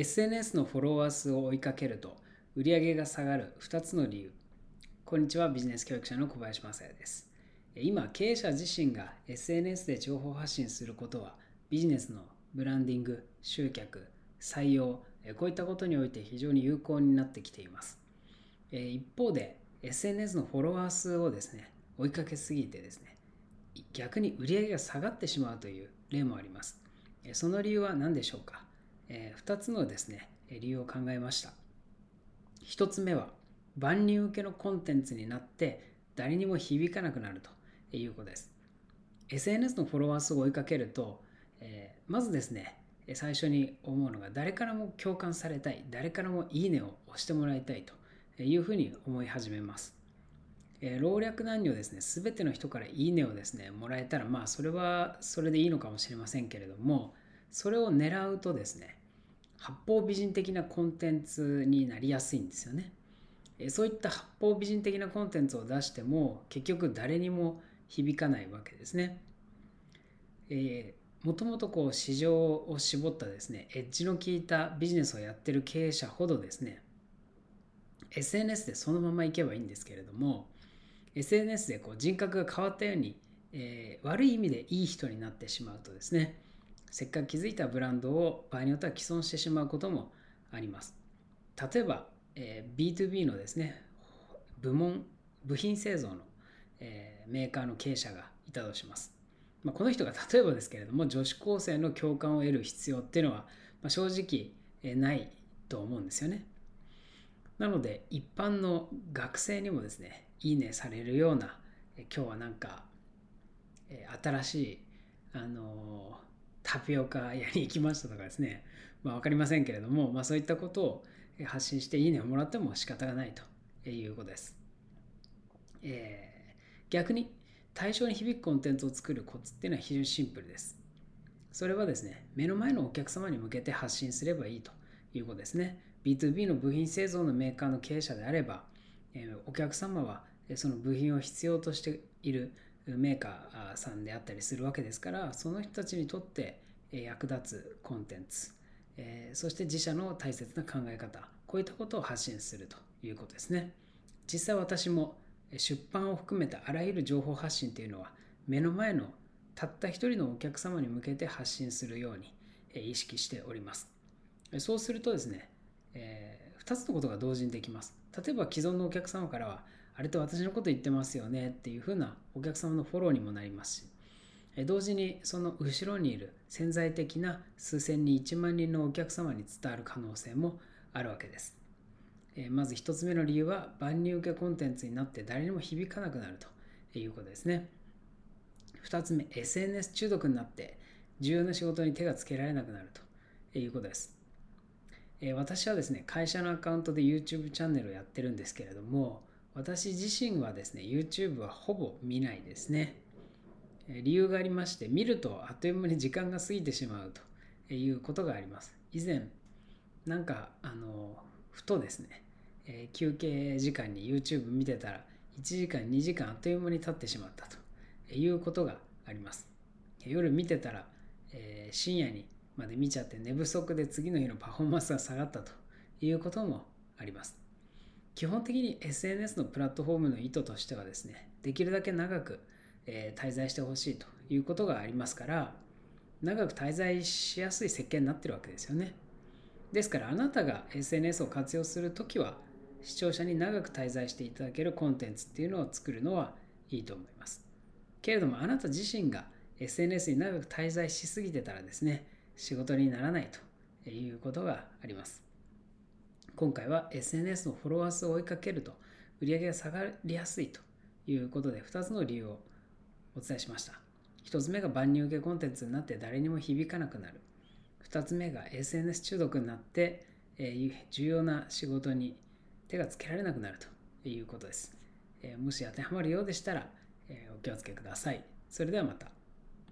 SNS のフォロワー数を追いかけると売上が下がる2つの理由。こんにちはビジネス教育者の小林正也です。今経営者自身が SNS で情報発信することはビジネスのブランディング集客採用こういったことにおいて非常に有効になってきています。一方で SNS のフォロワー数をですね追いかけすぎてですね逆に売上が下がってしまうという例もあります。その理由は何でしょうか？え2つのですね理由を考えました。1つ目は万人受けのコンテンツになって誰にも響かなくなるということです。SNS のフォロワー数を追いかけると、えー、まずですね最初に思うのが誰からも共感されたい誰からもいいねを押してもらいたいというふうに思い始めます。え老若男女ですね全ての人からいいねをですねもらえたらまあそれはそれでいいのかもしれませんけれどもそれを狙うとですね八方美人的なコンテンツになりやすいんですよね。そういった八方美人的なコンテンツを出しても結局誰にも響かないわけですね。えー、もともとこう市場を絞ったですねエッジの効いたビジネスをやってる経営者ほどですね SNS でそのままいけばいいんですけれども SNS でこう人格が変わったように、えー、悪い意味でいい人になってしまうとですねせっかく築いたブランドを場合によっては既存してしまうこともあります。例えば、えー、B2B のですね、部門、部品製造の、えー、メーカーの経営者がいたとします。まあ、この人が例えばですけれども、女子高生の共感を得る必要っていうのは、まあ、正直、えー、ないと思うんですよね。なので、一般の学生にもですね、いいねされるような、え今日はなんか、え新しい、あのタピオカ屋に行きましたとかですね、まあ、分かりませんけれども、まあ、そういったことを発信していいねをもらっても仕方がないということです。えー、逆に対象に響くコンテンツを作るコツっていうのは非常にシンプルです。それはですね、目の前のお客様に向けて発信すればいいということですね。B2B の部品製造のメーカーの経営者であれば、えお客様はその部品を必要としているメーカーさんであったりするわけですからその人たちにとって役立つコンテンツえそして自社の大切な考え方こういったことを発信するということですね。実際私も出版を含めたあらゆる情報発信というのは目の前のたった一人のお客様に向けて発信するように意識しております。そうするとですね、え2つのことが同時にできます。例えば既存のお客様からはあれと私のこと言ってますよねっていうふうなお客様のフォローにもなりますし同時にその後ろにいる潜在的な数千人1万人のお客様に伝わる可能性もあるわけです。まず1つ目の理由は万人受けコンテンツになって誰にも響かなくなるということですね。2つ目 SNS 中毒になって重要な仕事に手がつけられなくなるということです。私はですね会社のアカウントで YouTube チャンネルをやってるんですけれども私自身はですね、YouTube はほぼ見ないですね。理由がありまして、見るとあっという間に時間が過ぎてしまうということがあります。以前、なんか、あの、ふとですね、え休憩時間に YouTube 見てたら、1時間、2時間あっという間に経ってしまったということがあります。夜見てたら、え、深夜にまで見ちゃって寝不足で次の日のパフォーマンスが下がったということもあります。基本的に SNS のプラットフォームの意図としてはですね、できるだけ長く、え、滞在してほしいということがありますから、長く滞在しやすい設計になってるわけですよね。ですからあなたが SNS を活用するときは、視聴者に長く滞在していただけるコンテンツっていうのを作るのはいいと思います。けれどもあなた自身が SNS に長く滞在しすぎてたらですね、仕事にならないということがあります。今回は SNS のフォロワー数を追いかけると売り上げが下がりやすいということで2つの理由をお伝えしました。1つ目が万人受けコンテンツになって誰にも響かなくなる。2つ目が SNS 中毒になって、え、重要な仕事に手がつけられなくなるということです。え、もし当てはまるようでしたら、え、お気をつけください。それではまた。